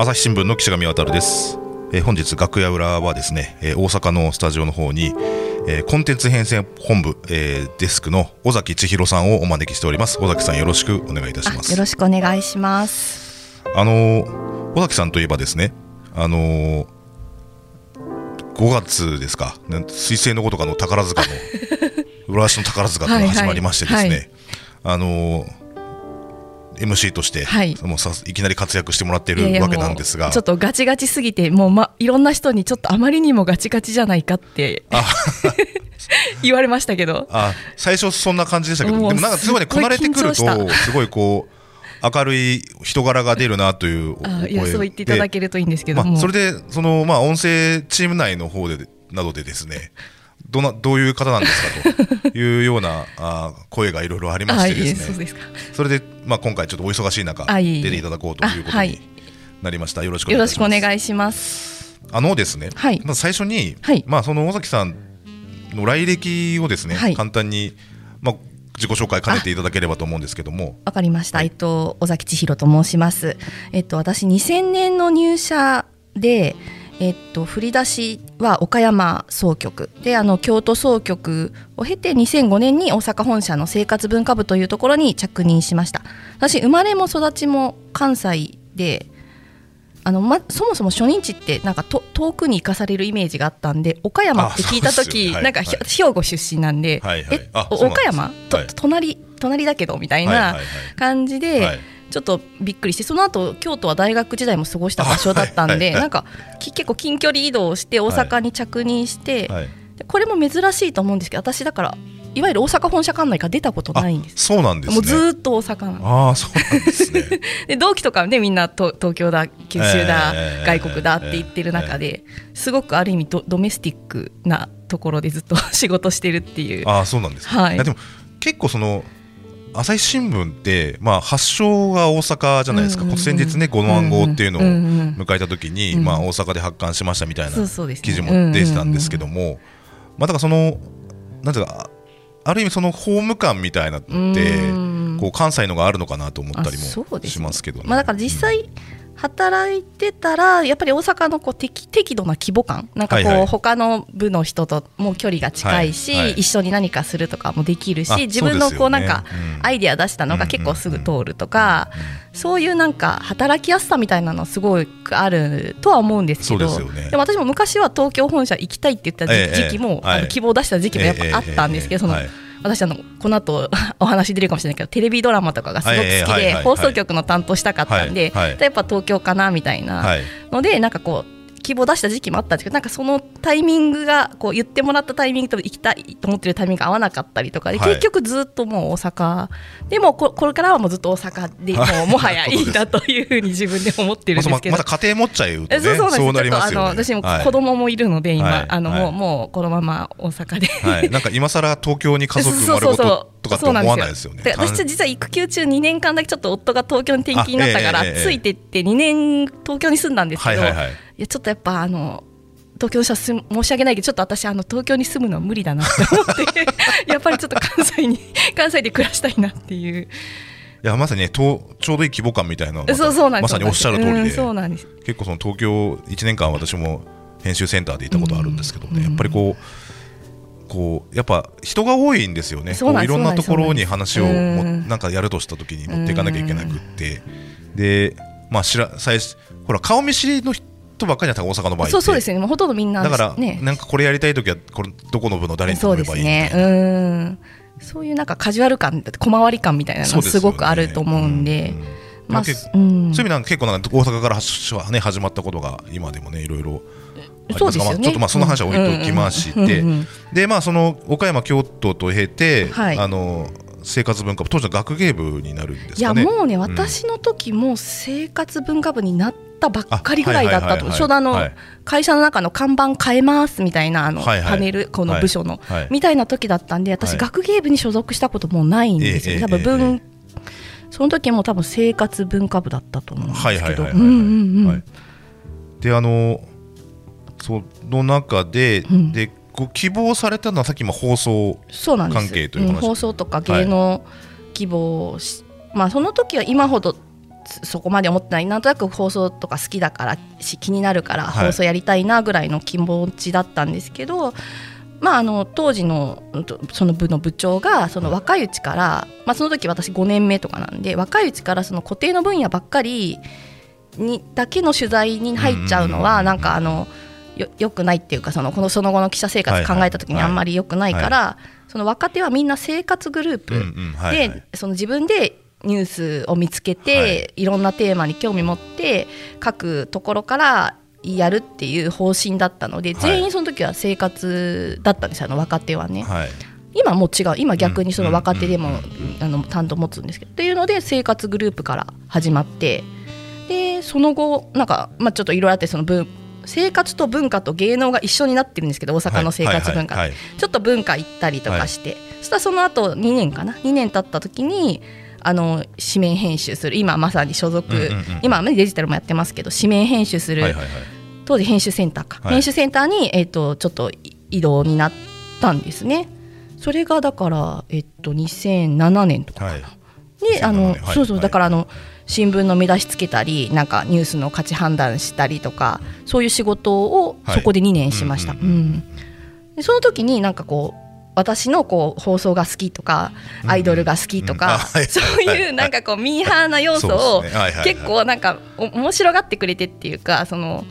朝日新聞の岸上渡です、えー本日楽屋裏はですね、えー大阪のスタジオの方に、えーコンテンツ編成本部、えーデスクの尾崎千尋さんをお招きしております。尾崎さんよろしくお願いいたします。あよろしくお願いします。あのー尾崎さんといえばですねあのー5月ですか水星のごとかの宝塚の 浦安の宝塚が始まりましてですね、はいはい。あのー MC として、はい。もうさいきなり活躍してもらってるわけなんですが。ちょっとガチガチすぎて、もう、ま、いろんな人にちょっとあまりにもガチガチじゃないかって 言われましたけど。あ最初そんな感じでしたけど。でもなんかすごいこなれてくるとすごいこう明るい人柄が出るなという声そう言っていただでけるといいんですけども、まあ、それでその、まあ、音声チーム内の方でなどでですねどなどういう方なんですかというような あ声がいろいろありましてですね。それで、まあ、今回ちょっとお忙しい中出ていただこうということになりました。よろしくお願いします。あのですね、はい。まず最初に、はい。まあ、その尾崎さんの来歴をですね、はい。簡単に、まあ、自己紹介兼ねていただければと思うんですけども。わかりました。はい。えっと尾崎千尋と申します。えっと私2000年の入社で。えっと、振り出しは岡山総局。であの京都総局を経て2005年に大阪本社の生活文化部というところに着任しました。私生まれも育ちも関西であの、ま、そもそも初任地ってなんかと遠くに行かされるイメージがあったんで岡山って聞いた時、よ。はいなんかひはい。兵庫出身なんで、はいはい。え岡山、とはい。隣隣だけどみたいなはいはいはい。感じで、はいちょっとびっくりしてその後京都は大学時代も過ごした場所だったんで、なんかき結構近距離移動して大阪に着任して、はいでこれも珍しいと思うんですけど私だからいわゆる大阪本社管内から出たことないんです。そうなんですね。もうずーっと大阪。ああそうなんですね。で同期とかねみんなと東京だ九州だ、えー外国だって言ってる中で、すごくある意味ドドメスティックなところでずっと 仕事してるっていう。ああそうなんですね、はいやでも結構その朝日新聞って、まあ、発祥が大阪じゃないですか、うんうんうん先日ね五万号っていうのをうんうん迎えた時に、うん。まあ、大阪で発刊しましたみたいな記事も出てたんですけども、まあ、だからそのなんていうかあある意味そのホーム感みたいなのってうん。こう関西のがあるのかなと思ったりもしますけどね。まあ、だから実際働いてたらやっぱり大阪のこう適適度な規模感なんかこう、はいはい。他の部の人ともう距離が近いし、はいはい。一緒に何かするとかもできるしあ自分のこうなんかそうん。アイデア出したのが結構すぐ通るとか、そういうなんか働きやすさみたいなのすごくあるとは思うんですけどそうでね。も私も昔は東京本社行きたいって言った時,、期も、はいあの希望を出した時期もやっぱあったんですけど、そのええええはい私あのこの後 お話出るかもしれないけどテレビドラマとかがすごく好きで放送局の担当したかったんではいはい。やっぱ東京かなみたいなはい。のでなんかこう希望出した時期もあったんですけどなんかそのタイミングがこう言ってもらったタイミングと行きたいと思ってるタイミングが合わなかったりとかで、はい。結局ずっともう大阪。でもここれからはもうずっと大阪でもうもはやいいんだというふうに自分で思ってるんですけど。ままた家庭持っちゃうとね。えそうそうそう。なりますよね。の私もはい。子供もいるので今、はい。あのもう,、はい。もうこのまま大阪で。はい、なんか今更東京に家族生まれごととかって思わないですよね。で私実は育休中2年間だけちょっと夫が東京に転勤になったから、ついてって2年東京に住んだんですけど、はいはいはい。いやちょっとやっぱあの東京の人はす申し訳ないけどちょっと私あの東京に住むのは無理だなって思って やっぱりちょっと関西に関西で暮らしたいなっていう。いやまさにねとちょうどいい規模感みたいなそうそうなんです。まさにおっしゃる通りうんで、そうなんです。結構その東京1年間私も編集センターでいたことあるんですけどね、うん。やっぱりこうこうやっぱ人が多いんですよね。いろんなところに話をもうん。なんかやるとした時に持っていかなきゃいけなくって、でまあ知ら最初ほら顔見知りの人ばっかりだった大阪の場合。そうそうですよね。もうほとんどみんなだから、ね。なんかこれやりたい時はこれどこの部の誰に頼めばいいみたですね。いな。うん。そういうなんかカジュアル感だって小回り感みたいなのがすごくあると思うんで。まあそういう意味なんか結構なんか大阪からね始まったことが今でもねいろいろそうですよね。まあちょっとまあその話は置いときまして、でまあその岡山京都と経て、はい。あの生活文化部当時の学芸部になるんですいやかね。もうね、ん私の時も生活文化部になったばっかりぐらいだったと、ちょうどあの、はい。会社の中の看板変えますみたいなあの、はいはい。パネル、この部署の、はい。みたいな時だったんで、私、はい。学芸部に所属したこともうないんですよ、ええ多分文、えその時も多分生活文化部だったと思うんですはいはいけど、であのその中で、うん。でご希望されたのはさっきも放送そうなんです。関係という話ん放送とか芸能希望し、まあその時は今ほどそこまで思ってない。なんとなく放送とか好きだからし気になるからはい。放送やりたいなぐらいの気持ちだったんですけど、まあ、あの当時のその部の部長がその若いうちから、まあ、その時私5年目とかなんで若いうちからその固定の分野ばっかりにだけの取材に入っちゃうのうんうん。うんうんはなんかあのよよくないっていうかそのこのその後の記者生活考えた時にあんまりよくないから、その若手はみんな生活グループ、うんうんはいはい。でその自分でニュースを見つけて、はい。い、ろんなテーマに興味持って書くところからやるっていう方針だったので、はい。全員その時は生活だったんですよあの若手はね、はい。今もう違う。今逆にその若手でも、あの担当持つんですけど。っていうので生活グループから始まってでその後なんか、まあ、ちょっといろいろあってその文生活と文化と芸能が一緒になってるんですけど大阪の生活文化。って、はいはいはい。ちょっと文化行ったりとかして、そしたらその後2年かな？2年経った時にあの紙面編集する。今まさに所属、うんうんうん今デジタルもやってますけど紙面編集する、はいはいはい。当時編集センターか、はい。編集センターに、えっとちょっと移動になったんですね。それがだから、えっと2007年とかはいであの、2007年はいそうそうはい。だからあの新聞の目出しつけたりなんかニュースの価値判断したりとかそういう仕事をはい。そこで2年しました、ううんその時になんかこう私のこう放送が好きとかアイドルが好きとか、そういうなんかこうミーハーな要素を結構なんかお面白がってくれてっていうかその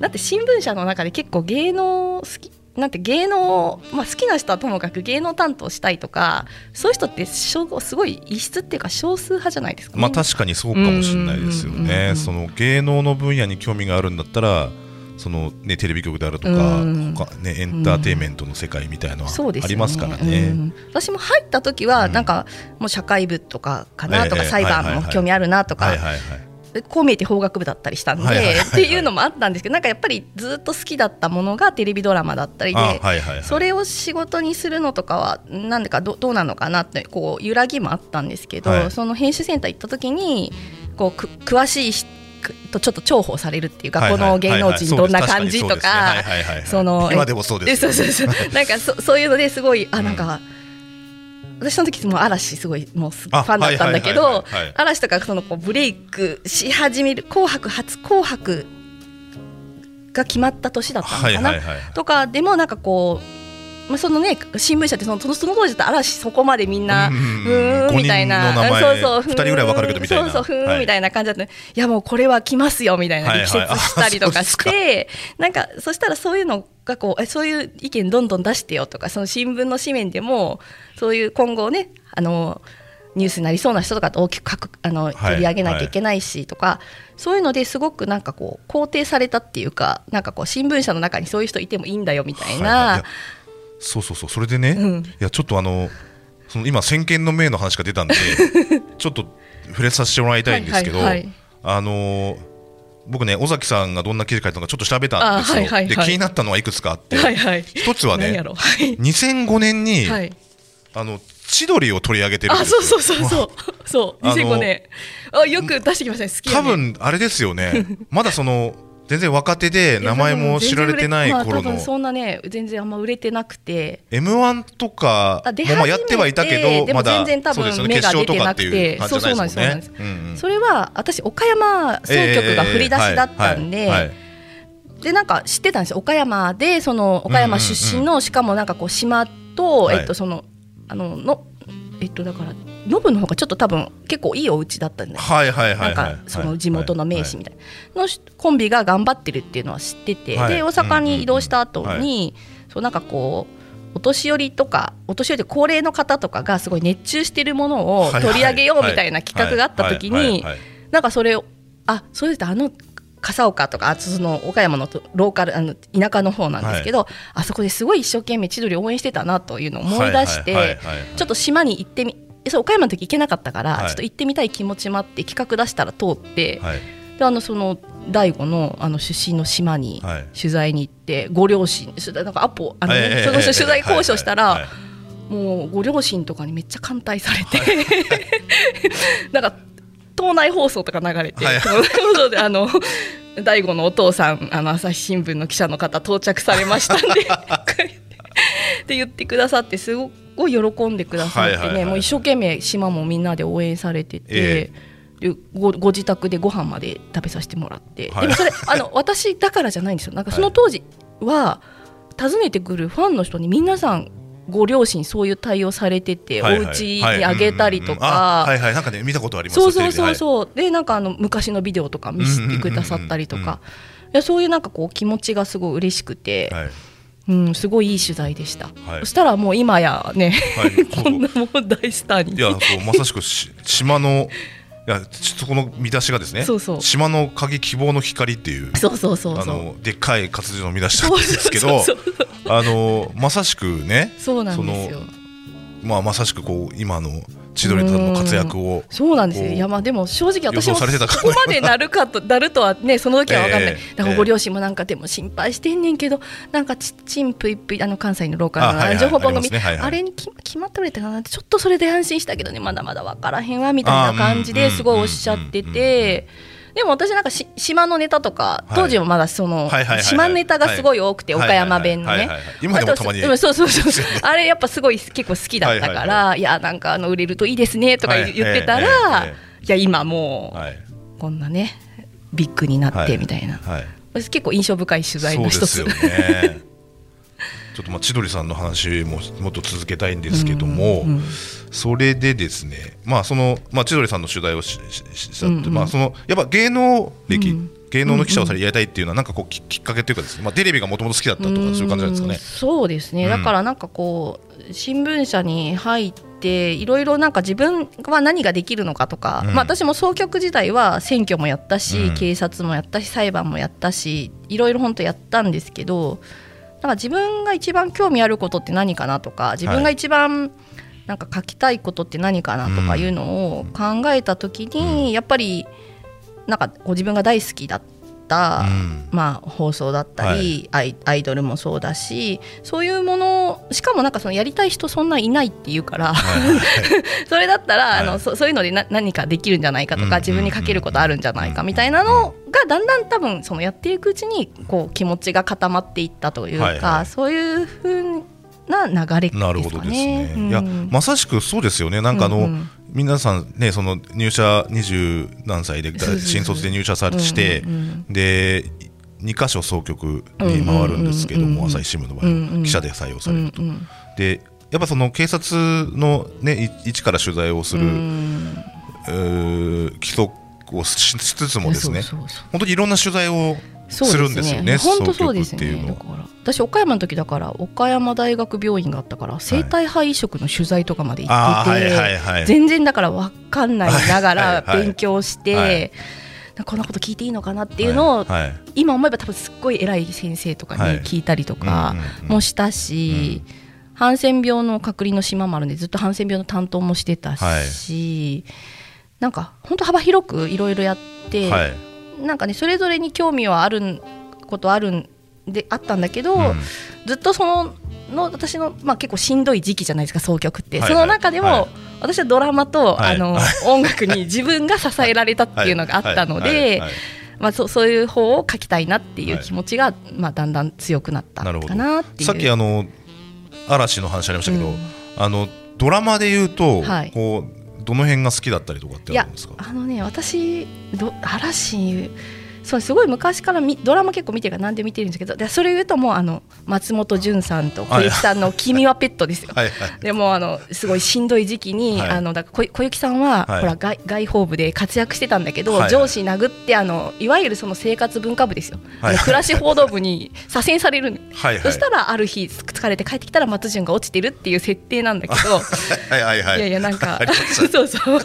だって新聞社の中で結構芸能好きなんて芸能、まあ、好きな人はともかく芸能担当したいとかそういう人って少すごい異質っていうか少数派じゃないですか、ね。まあ確かにそうかもしれないですよ。ねその芸能の分野に興味があるんだったら、そのねテレビ局であるとか、うねエンターテインメントの世界みたいのはありますからうね。ん私も入った時はうんなんかもう社会部とかかなとかええ裁判も興味あるなとかはいはいはい。こう見えて法学部だったりしたんで、はいはいはいはい。っていうのもあったんですけどなんかやっぱりずっと好きだったものがテレビドラマだったりで、あはいはいはい。それを仕事にするのとかはなんでかどどうなのかなってこう揺らぎもあったんですけど、はい。その編集センター行った時にこうく詳しい人とちょっと重宝されるっていうか、この芸能人どんな感じとか。今でもそうですよ。そうそうそう。なんかそそういうのですごいあなんか、私その時もう嵐すごいもうすフあァンだったんだけはいど嵐とかそのこうブレイクし始める「紅白」初「紅白」が決まった年だったのかな。とかでもなんかこう、まあ、そのね新聞社ってそのその当時だと嵐そこまでみんな。ううんーんみたいな、そうそう、二人ぐらいわかるけどみたいな。そうそう、ふーん、はい。みたいな感じだった、ね、いやもうこれは来ますよみたいなはいはい。力説したりとかしあそうて、なんかそしたらそういうのがこうえそういう意見どんどん出してよとかその新聞の紙面でもそういう今後ねあのニュースになりそうな人とかと大きく書くあのはい取り上げなきゃいけないしとか、そういうのですごくなんかこう肯定されたっていうかなんかこう新聞社の中にそういう人いてもいいんだよみたいな、はいはいそうそうそうそれでね、うん。いやちょっとあのその今先見の明の話が出たんで ちょっと触れさせてもらいたいんですけど、はいはいはい。あのー僕ね尾崎さんがどんな記事書いたのかちょっと調べたんですよ、あはいはいはい。で気になったのはいくつかあって、はいはい。一つはねはい、2005年に、はい。あの千鳥を取り上げてるんあですよ。そうそうそうそう。そう。あの2005年。あよく出してきましたね。好きや多ね分あれですよね。まだその全然若手で名前も知られてない頃まあ、そんなね全然あんま売れてなくて。m 1とかもまあやってはいたけどまだ全然多分そうですよね芽が決勝とかって出てなくて。そうそうなんですうんうんそれは私岡山総局が振り出しだったんで。でなんか知ってたんですよ。岡山でその岡山出身の、しかもなんかこう島と、はい。えっとそのあののえっとだからノブの方がちょっと多分結構いいお家だったんではいはいはいなはい。んかその地元の名士みたいな。のコンビが頑張ってるっていうのは知ってて、はい。で大阪に移動した後に、そうなんかこうお年寄りとかお年寄りで高齢の方とかがすごい熱中してるものを取り上げようみたいな企画があった時になんかそれをあそうですあの笠岡とかあとその岡山のとローカルあの田舎の方なんですけど、あそこですごい一生懸命千鳥を応援してたなというのを思い出してちょっと島に行ってみそう岡山の時行けなかったから、はい。ちょっと行ってみたい気持ちもあって企画出したら通って、はい。であのその大悟のあの出身の島にはい。取材に行って、ご両親なんかアポあの、ねええその人取材交渉したら、はいはいもうご両親とかにめっちゃ歓待されて、なんか島内放送とか流れて、はい。その放送であの大悟のお父さんあの朝日新聞の記者の方到着されましたんで って言ってくださってすごい喜んでくださってね、はいはいはい。もう一生懸命島もみんなで応援されてて。ごご自宅でご飯まで食べさせてもらって、はい。でもそれあの 私だからじゃないんですよ。なんかその当時は訪ねてくるファンの人に皆さんご両親そういう対応されてて、はいはい。お家にあげたりとか。はいはいなんかね見たことありますそうそうそううそう、でなんかあの昔のビデオとか見せてくださったりとか。いやそういうなんかこう気持ちがすごい嬉しくて、はいうん、すごいいい取材でした、はい。そしたらもう今やねはい。こんなもう大スターに。いやそうまさしくし島のいやちょっとこの見出しがですねそうそう。島の鍵希望の光っていうそうそうそうそう。あのでっかい活字の見出しなんですけどあのまさしくねそうなんですよ。そのまあまさしくこう今の千鳥さんの活躍をそうなんですよ。いやまあでも正直私も予想されてたかここまでなるかと なるとはねその時は分かんない、ええだからご両親もなんかでも心配してんねんけどなんかちちんぷいぷいあの関西のローカルの情報番組あれにき決まってくれたかなってちょっとそれで安心したけどねまだまだ分からへんわみたいな感じですごいおっしゃってて。でも私なんかし島のネタとかはい。当時はまだその島ネタがすごい多くてはい。岡山弁のね。今でもたまに。そう そうそうそう。あれやっぱすごい結構好きだったからいやなんかあの売れるといいですねとか言ってたらえいや今もはい、うこんなねビッグになってみたいな。はい、私結構印象深い取材の一つ。ですよねちょっとまあ千鳥さんの話ももっと続けたいんですけども、うんうんそれでですね、まあそのまあ、千鳥さんの取材をししししたって、うんうんまあ、そのやっぱ芸能歴、うん芸能の記者をされやりたいっていうのはなんかこうききっかけというかですね、まあ、テレビがもともと好きだったとかそういう感じなんですかうんね。そうですね、うんだからなんかこう新聞社に入っていろいろなんか自分は何ができるのかとか、うんまあ、私も総局時代は選挙もやったし、うん警察もやったし裁判もやったしいろいろ本当やったんですけどなんか自分が一番興味あることって何かなとか自分が一番なんか書きたいことって何かなとかいうのを考えた時に、やっぱりなんかこう自分が大好きだっまあ、放送だったり、アイアイドルもそうだしそういうものしかもなんかそのやりたい人そんないないっていうから、はい それだったら、はい。あのそそういうのでな何かできるんじゃないかとか、うん自分に書けることあるんじゃないかみたいなのがだんだん多分そのやっていくうちにこう気持ちが固まっていったというか、はいはい。そういうふうな流れですかね。なるほどですね。うん。いやまさしくそうですよね。なんかあの、うんうん。皆さんねその入社二十何歳で新卒で入社されして、うんうんで2箇所総局に回るんですけども、朝日新聞の場合、うんうん。記者で採用されると。うんうんでやっぱその警察の、ね、い一から取材をする、うん。規則をししつつもですね本当にいろんな取材をすそうるんですよね本当そうです。ね。だから私岡山の時だから岡山大学病院があったから生体肺移植の取材とかまで行ってて、全然だから分かんないながら勉強して、こんなこと聞いていいのかなっていうのを、今思えば多分すっごい偉い先生とかに聞いたりとかもしたし、ハンセン病の隔離の島もあるんでずっとハンセン病の担当もしてたし、なんか本当幅広くいろいろやって、はいなんかねそれぞれに興味はあるんことあるんであったんだけど、うん。ずっとそのの私の、まあ、結構しんどい時期じゃないですか総曲って、はい。その中でも、はい。私はドラマと、はい。あの音楽に自分が支えられたっていうのがあったのはい。はい。ではい。まあそそういう方を書きたいなっていう気持ちが、まあ、だんだん強くなったかなっていう。さっきあの嵐の話ありましたけど、うん。あのドラマで言うと、はい。こうどの辺が好きだったりとかってあるんですか？あのね私ど嵐そうすごい昔からみドラマ結構見てるから何で見てるんですけどでそれ言うともうあの松本潤さんと小雪さんの 「君はペット」ですよ。はいはい。でもあのすごいしんどい時期に、はい。あのだ小小雪さんは、はい。ほら外外報部で活躍してたんだけど、はいはい。上司殴ってあのいわゆるその生活文化部ですよ、はい。暮らし報道部に左遷されるの、はいはい。そしたらある日疲れて帰ってきたら松潤が落ちてるっていう設定なんだけど、はいはいはい。いやいやなんかそうそう。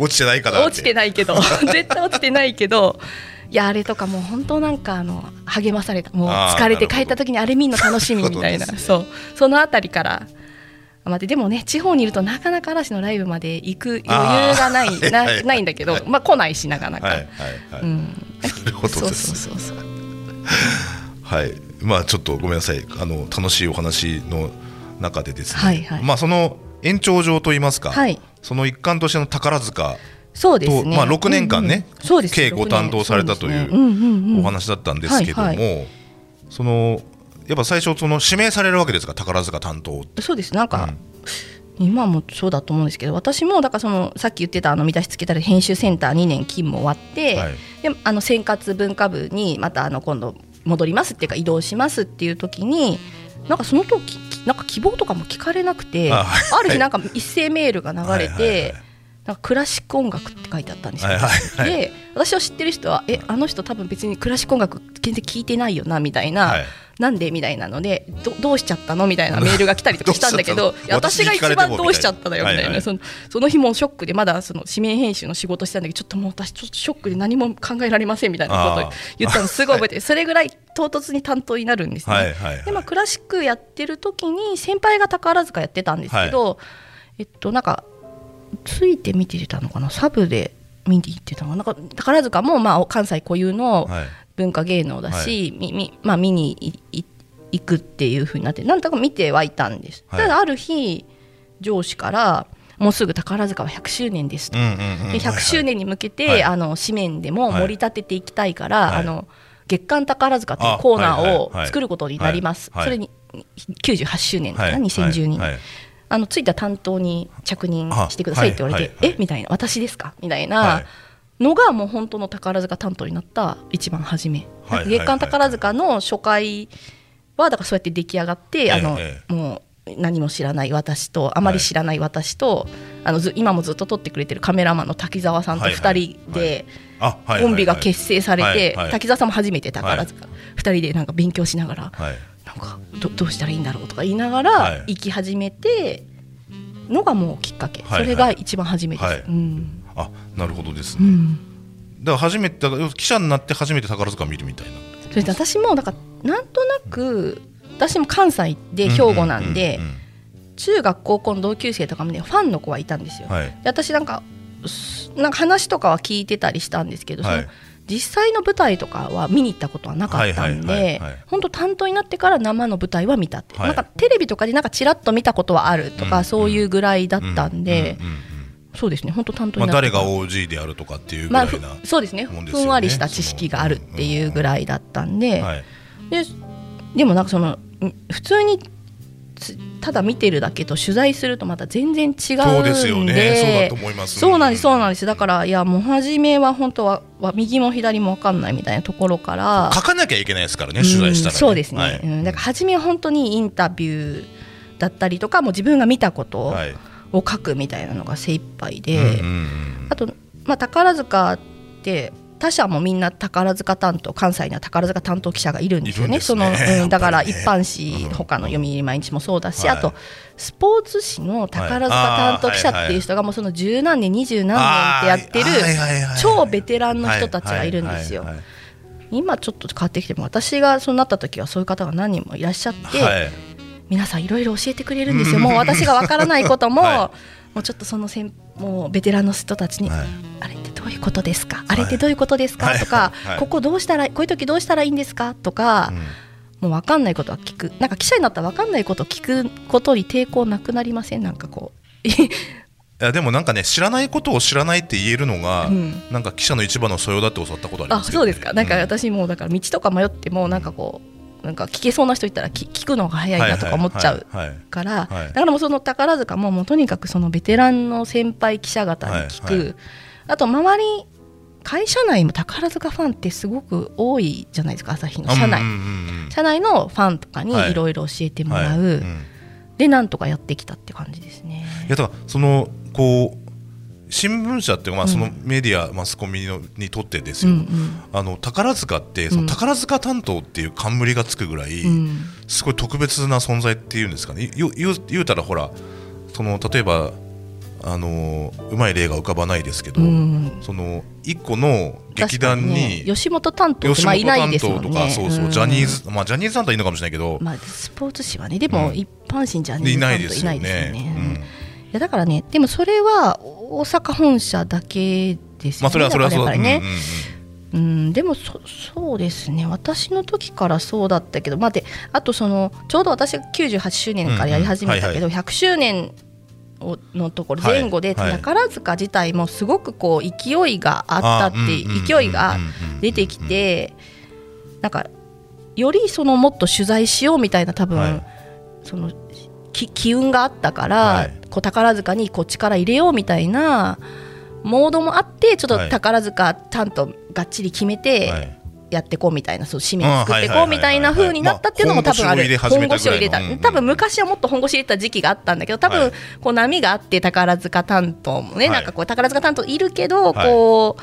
落ちてないかなって。落ちてないけど。絶対落ちてないけどいやあれとかもう本当なんかあの励まされたもう疲れて帰った時にあれ見るの楽しみみたいな。ね。そう。そのあたりから。待ってでもね地方にいるとなかなか嵐のライブまで行く余裕がないなないんだけど、まあ来ないしなかなか、そうですそうそうそうはい、まあちょっとごめんなさい。あの楽しいお話の中でですね、はいはい。まあその延長上といいますか、はい。その一環としての宝塚そうですね。とまあ6年間ねうんうんそうです。計ご担当されたというお話だったんですけども、はいそのやっぱ最初その指名されるわけですか？宝塚担当って。そうです。なんか、今もそうだと思うんですけど私もだからそのさっき言ってたあの見出しつけたら編集センター2年勤務終わって、はい。であの生活文化部にまたあの今度戻りますっていうか移動しますっていう時になんかその時なんか希望とかも聞かれなくてああはい。る日なんか一斉メールが流れはいはいはいてなんかクラシック音楽って書いてあったんですよ。はいはいはい。で私を知ってる人はえあの人多分別にクラシック音楽全然聞いてないよなみたいな、はい。なんでみたいなのでどどうしちゃったの？みたいなメールが来たりとかしたんだけど私が一番どうしちゃったのよみたいな、はい。はいそのその日もショックでまだその紙面編集の仕事してたんだけどちょっともう私ちょっとショックで何も考えられませんみたいなことを言ったのすごい覚えてるそれぐらい唐突に担当になるんですね。はいはいはい。でまあ、クラシックやってる時に先輩が宝塚やってたんですけど、えっとなんかついて見てたのかな？サブで見に行ってたのかな？なんか宝塚もまあ関西固有のはい。文化芸能だし、みみまあ、見にいい行くっていう風になってなんとか見てはいたんです、はい。ただある日上司からもうすぐ宝塚は100周年ですと、うんうんうんで100周年に向けて、はい。あの紙面でも盛り立てていきたいから、はい。あの月刊宝塚というコーナーを作ることになります、はい。はい。それに98周年かな、はい。2012年、はいはいあのついた担当に着任してくださいって言われて、えみたいな私ですか？みたいはない。のがもう本当の宝塚担当になった一番初め、はい月刊宝塚の初回はだからそうやって出来上がって、あのえもう何も知らない私とあまり知らない。私と、あのず今もずっと撮ってくれてるカメラマンの滝沢さんとはい2人でコンビが結成されて、滝沢さんも初めて宝塚、2人でなんか勉強しながらかどどうしたらいいんだろうとか言いながらはい。行き始めてのがもうきっかけ、はいはい。それが一番初めです、はい。うん。あなるほどですね。うん、だから初めて記者になって初めて宝塚を見るみたいな。それで私もだからなんとなく私も関西で兵庫なんで、中学高校の同級生とかもねファンの子はいたんですよ、はい。で私なんかすなんか話とかは聞いてたりしたんですけど、はい。その実際の舞台とかは見に行ったことはなかったんではい本当担当になってから生の舞台は見たって、はい。なんかテレビとかでなんかちらっと見たことはあるとか、うんそういうぐらいだったんで、そうですね本当担当まあ、になって誰から。が OG であるとかっていうぐまあらいな、ふそうですねふんわりした知識があるっていうぐらいだったんで,、はいででもなんかそのん普通につただ見てるだけと取材するとまた全然違うんで。そうですよね。そうなんですそうなんです。だからいやもう初めは本当はは右も左も分かんないみたいなところから。書かなきゃいけないですからね取材したら、ね。うんそうですね、はい。うん、だから初めは本当にインタビューだったりとかもう自分が見たことをはい。書くみたいなのが精一杯で、うんうんうん。あと、まあ、宝塚って他社もみんな宝塚担当関西には宝塚担当記者がいるんですよね。ね。その、うん、だから一般紙、うん他の読売毎日もそうだし、はいあとスポーツ紙の宝塚担当記者っていう人がもうその十何年二十何年ってやってる超ベテランの人たちがいるんですよ。今ちょっと変わってきても私がそうなった時はそういう方が何人もいらっしゃって、はい。はい皆さんいろいろ教えてくれるんですよもう私がわからないことも、はもうちょっとそのせんもうベテランの人たちに、ういうことですか？あれってどういうことですか、はい。とか、はい。ここどうしたらこういう時どうしたらいいんですか？とか、もう分かんないことは聞く。なんか記者になったら分かんないことを聞くことに抵抗なくなりません？なんかこう。いやでもなんかね知らないことを知らないって言えるのが、うん。なんか記者の一番の素養だって教わったことありあますね。そうですか。なんかうん私もうだから道とか迷ってもなんかこうなんか聞けそうな人いたら聞聞くのが早いなとか思っちゃうから、はい。だからもうその宝塚ももうとにかくそのベテランの先輩記者方に聞く、はいはいあと周り会社内も宝塚ファンってすごく多いじゃないですか朝日の。社内、うんうんうんうん。社内。のファンとかにはい。いろいろ教えてもらう、はい。うん。でなんとかやってきたって感じですね。いやだからそのこう新聞社っていうかまあうん。そのメディア、マスコミのにとってですよ、うんうん。あの宝塚ってその宝塚担当っていう冠がつくぐらい、うん。すごい特別な存在っていうんですかね。言う言う言うたらほらその例えばあのうまい例が浮かばないですけど、うん。その一個の劇団にね吉本担当とか、そうそう、ん。ジャニーズ、まあ、ジャニーズ担当はいいのかもしれないけど、まあ、スポーツ紙はねでもうん。一般紙じゃねいないですよいないですよね。ね。うん。いやだからねでもそれは大阪本社だけですよね。まあそれはそれはそうだね。うんうんうんうん、でもそそうですね。私の時からそうだったけど待って。あとそのちょうど私が98周年からやり始めたけど、100周年をのところ前後で、宝塚自体もすごくこう勢いがあったって勢いが出てきてなんかよりそのもっと取材しようみたいな多分、はい。そのき機運があったから、はい。こう宝塚にこう力入れようみたいなモードもあってちょっと宝塚ちゃんとがっちり決めて、はいやっていこうみたいなそう使命作っていこうみたいな風になったっていうのも多分ある。まあ本腰を入れた。うんうん。多分昔はもっと本腰入れた時期があったんだけど多分はい。こう波があって宝塚担当もねはい。なんかこう宝塚担当いるけどはいこ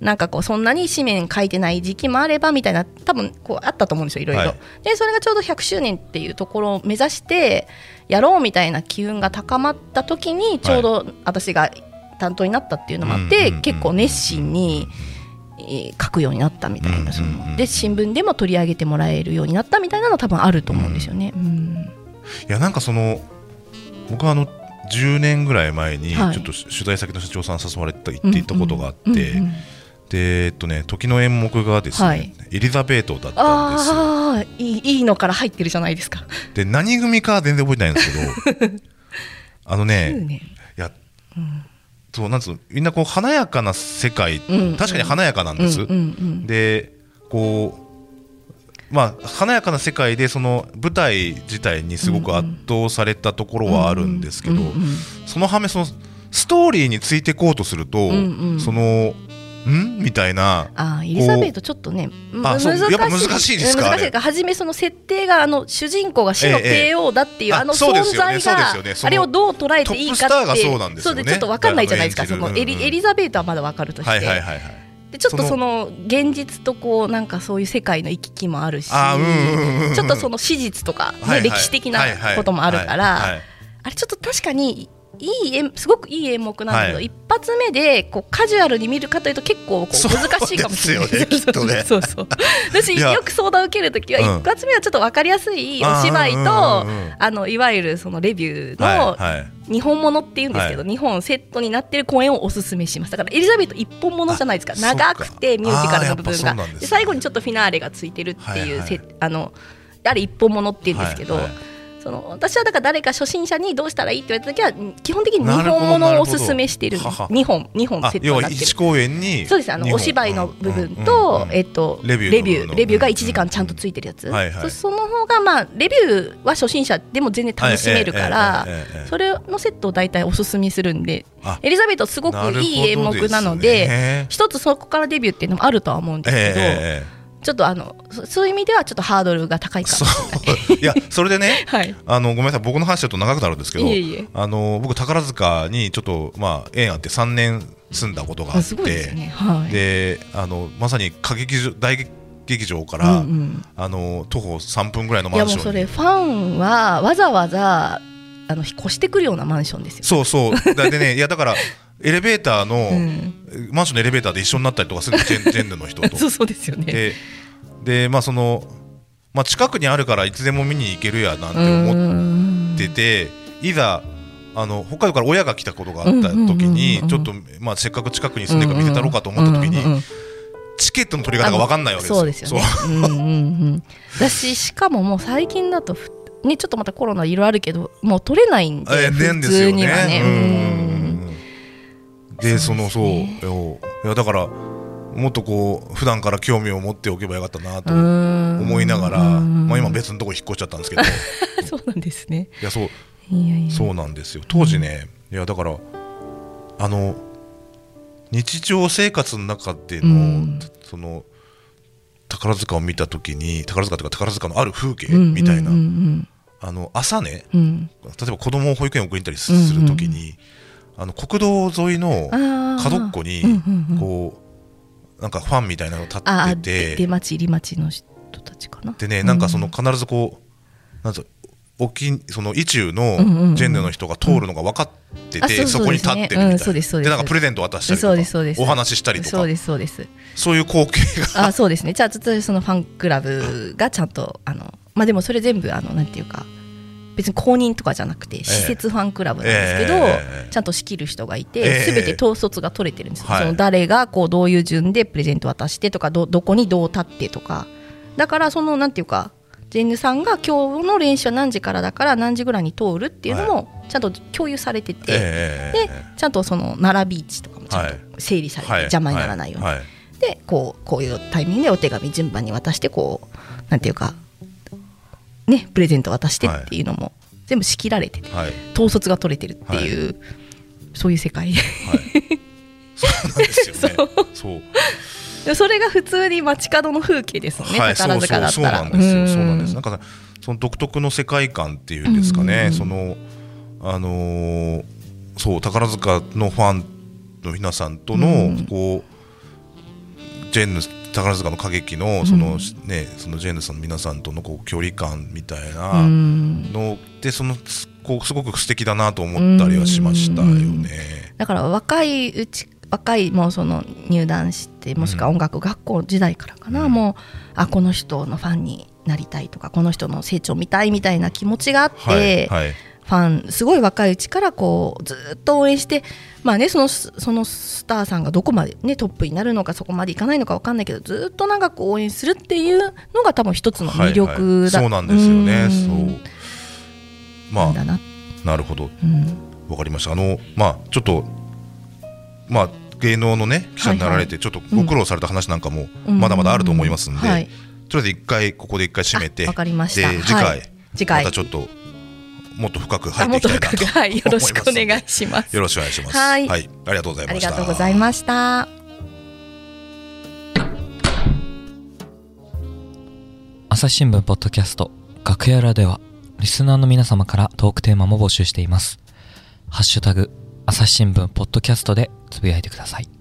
うなんかこうそんなに紙面書いてない時期もあればみたいな多分こうあったと思うんですよいろいろ。はい。でそれがちょうど100周年っていうところを目指してやろうみたいな機運が高まった時にちょうど私が担当になったっていうのもあってうんうんうん結構熱心に。えー書くようになったみたいうんうんうなん。そので新聞でも取り上げてもらえるようになったみたいなの多分あると思うんですよね。うんいやなんかその僕はあの10年ぐらい前にちょはいっと取材先の社長さん誘われて行っていたことがあって、うんうんうんでえっとね時の演目がですね、はい。エリザベートだったんですよ。ああいいいいのから入ってるじゃないですか。で何組かは全然覚えてないんですけど あの9ね年。いや、そうなんつうのみんなこう華やかな世界、うん。確かに華やかなんです、うんうんうん。でこうまあ華やかな世界でその舞台自体にすごく圧倒されたところはあるんですけど、うんうんその反面そのストーリーについていこうとすると、んうん。そのん？みたいな。あーエリザベートちょっとねあそうやっぱ難しいですか難しいか初めその設定があの主人公が死の帝王だっていう、ええ。あの存在があれをどう捉えていいかってトップスターがそうなんですよね。ちょっと分かんないじゃないですかそのエリ,、エリザベートはまだ分かるとして、はいはいはいはいでちょっとその現実とこうなんかそういう世界の行き来もあるしうんうんちょっとその史実とか、ねはいはい。歴史的なこともあるから、はいはいはい。あれちょっと確かにいい演すごくいい演目なんだけど、はい。一発目でこうカジュアルに見るかというと結構難しいかもしれない。ですよね そうそう私よく相談を受けるときはうん。一発目はちょっと分かりやすいお芝居とあのいわゆるそのレビューのはいはい。日本ものっていうんですけど、は日本セットになってる公演をおすすめします。だからエリザベート一本ものじゃないですか。長くてミュージカルの部分が。で最後にちょっとフィナーレがついてるっていう、はいはいせあのあれ一本ものっていうんですけど、はいはいその私はだから誰か初心者にどうしたらいいって言われた時はうん基本的に日本ものをおすすめしてるんです。なるほど2本2本あセットになってる。公演にそうですあのお芝居の部分と、うんえっと、レビューのレビューレビューが1時間ちゃんとついてるやつ、はいはい。そその方がまあレビューは初心者でも全然楽しめるから、それのセットを大体おすすめするんであエリザベートすごくいい演目なのでで一つそこからデビューっていうのもあるとは思うんですけど、ええちょっとあのそそういう意味ではちょっとハードルが高いかそもい。やそれでね はいあのごめんなさい僕の話だと長くなるんですけどあの僕宝塚にちょっとまあ縁あって3年住んだことがあってね。はい。であのまさに歌劇場大劇場から、うんうんあの徒歩3分ぐらいのいやマンションにもうそれファンはわざわざあの越してくるようなマンションですよ。そうそうだでねいやだからエレベーターの、うん。マンションのエレベーターで一緒になったりとかするジェン ジェンヌの人と。そうですよね。ででまあその、まあ、近くにあるからいつでも見に行けるやなんて思ってていざあの北海道から親が来たことがあった時うんうんうんうん。にちょっと、まあ、せっかく近くに住んでるから見せたろうかと思った時に、うんうんうんチケットの取り方が分かんないわけですよ。だししかももう最近だとふねちょっとまたコロナいろいろあるけどもう取れないんで、えー普ですよ通にはね。でそのそう。いやだからもっとこう普段から興味を持っておけばよかったなとうん。思いながら、うんまあ、今別のとこ引っ越しちゃったんですけど。い そうなんですね。やそう。いやいや。そうなんですよ。当時ね、いやだからあの日常生活の中での、うん。その宝塚を見た時に宝塚というか宝塚のある風景うんみたいな、あの朝ね例えば子供を保育園送りに行ったりすする時に、あの国道沿いの角っこにこうなんかファンみたいなの立ってて。出町入り町の人たちかな。でねなんかその必ずこうなんぞ沖その意中のジェンヌの人が通るのが分かっててそこに立ってるみたいうんなそうですそうです。でなんかプレゼント渡したりとかお話ししたりとか。そうですそうです。そういう光景が。あそうですね。じゃあちょっとそのファンクラブがちゃんとあのまあでもそれ全部あのなんていうか別に公認とかじゃなくて施設ファンクラブなんですけど、ええ。ちゃんと仕切る人がいえてえすべ、て統率が取れてるんですよ、はい。その誰がこうどういう順でプレゼント渡してとかどどこにどう立ってとか。だからそのなんていうかジェンヌさんが今日の練習は何時からだから何時ぐらいに通るっていうのもちゃんと共有されてて、えでちゃんとその並び位置とかもちゃんと整理されて、邪魔にならないように、はい。はい。でこうこういうタイミングでお手紙順番に渡してこうなんていうかねプレゼント渡してっていうのも全部仕切られててはい。統率が取れてるっていう、そういう世界。そうなんですよね。そう。でそれが普通に街角の風景ですよね、はい、宝塚だったら。そうなんですよ。ん。そうなんです。なんかその独特の世界観っていうんですかね。うん。そのあのーそう宝塚のファンの皆さんとの、うん。こうジェンヌ宝塚の歌劇のその、うん。ねそのジェンヌさんの皆さんとのこう距離感みたいうなん。のでそのこうすごく素敵だなと思ったりはしましたよね。だから若いうち若いもうその入団してもしくは音楽学校時代からかな、うん。もうあこの人のファンになりたいとかこの人の成長見たいみたいな気持ちがあって、はいはいファンすごい若いうちからこうずっと応援してまあねそのそのスターさんがどこまでねトップになるのかそこまでいかないのかわかんないけどずっと長く応援するっていうのが多分一つの魅力だ、はい。はいそうなんですよね。ん。そう。まあなな、なるほど。うん。わかりました。あのまあちょっとまあ芸能のね記者になられてちょっとご苦労された話なんかもうん。まだまだあると思いますんで、はい。とりあえず一回ここで一回締めて、あわかりました。で次回、はい。次回。またちょっともっと深く入っていきたいなと深くはいよろしくお願いしますよろしくお願いします。はいありがとうございました。ありがとうございました朝日新聞ポッドキャスト楽屋裏ではリスナーの皆様からトークテーマも募集しています。ハッシュタグ朝日新聞ポッドキャストでつぶやいてください。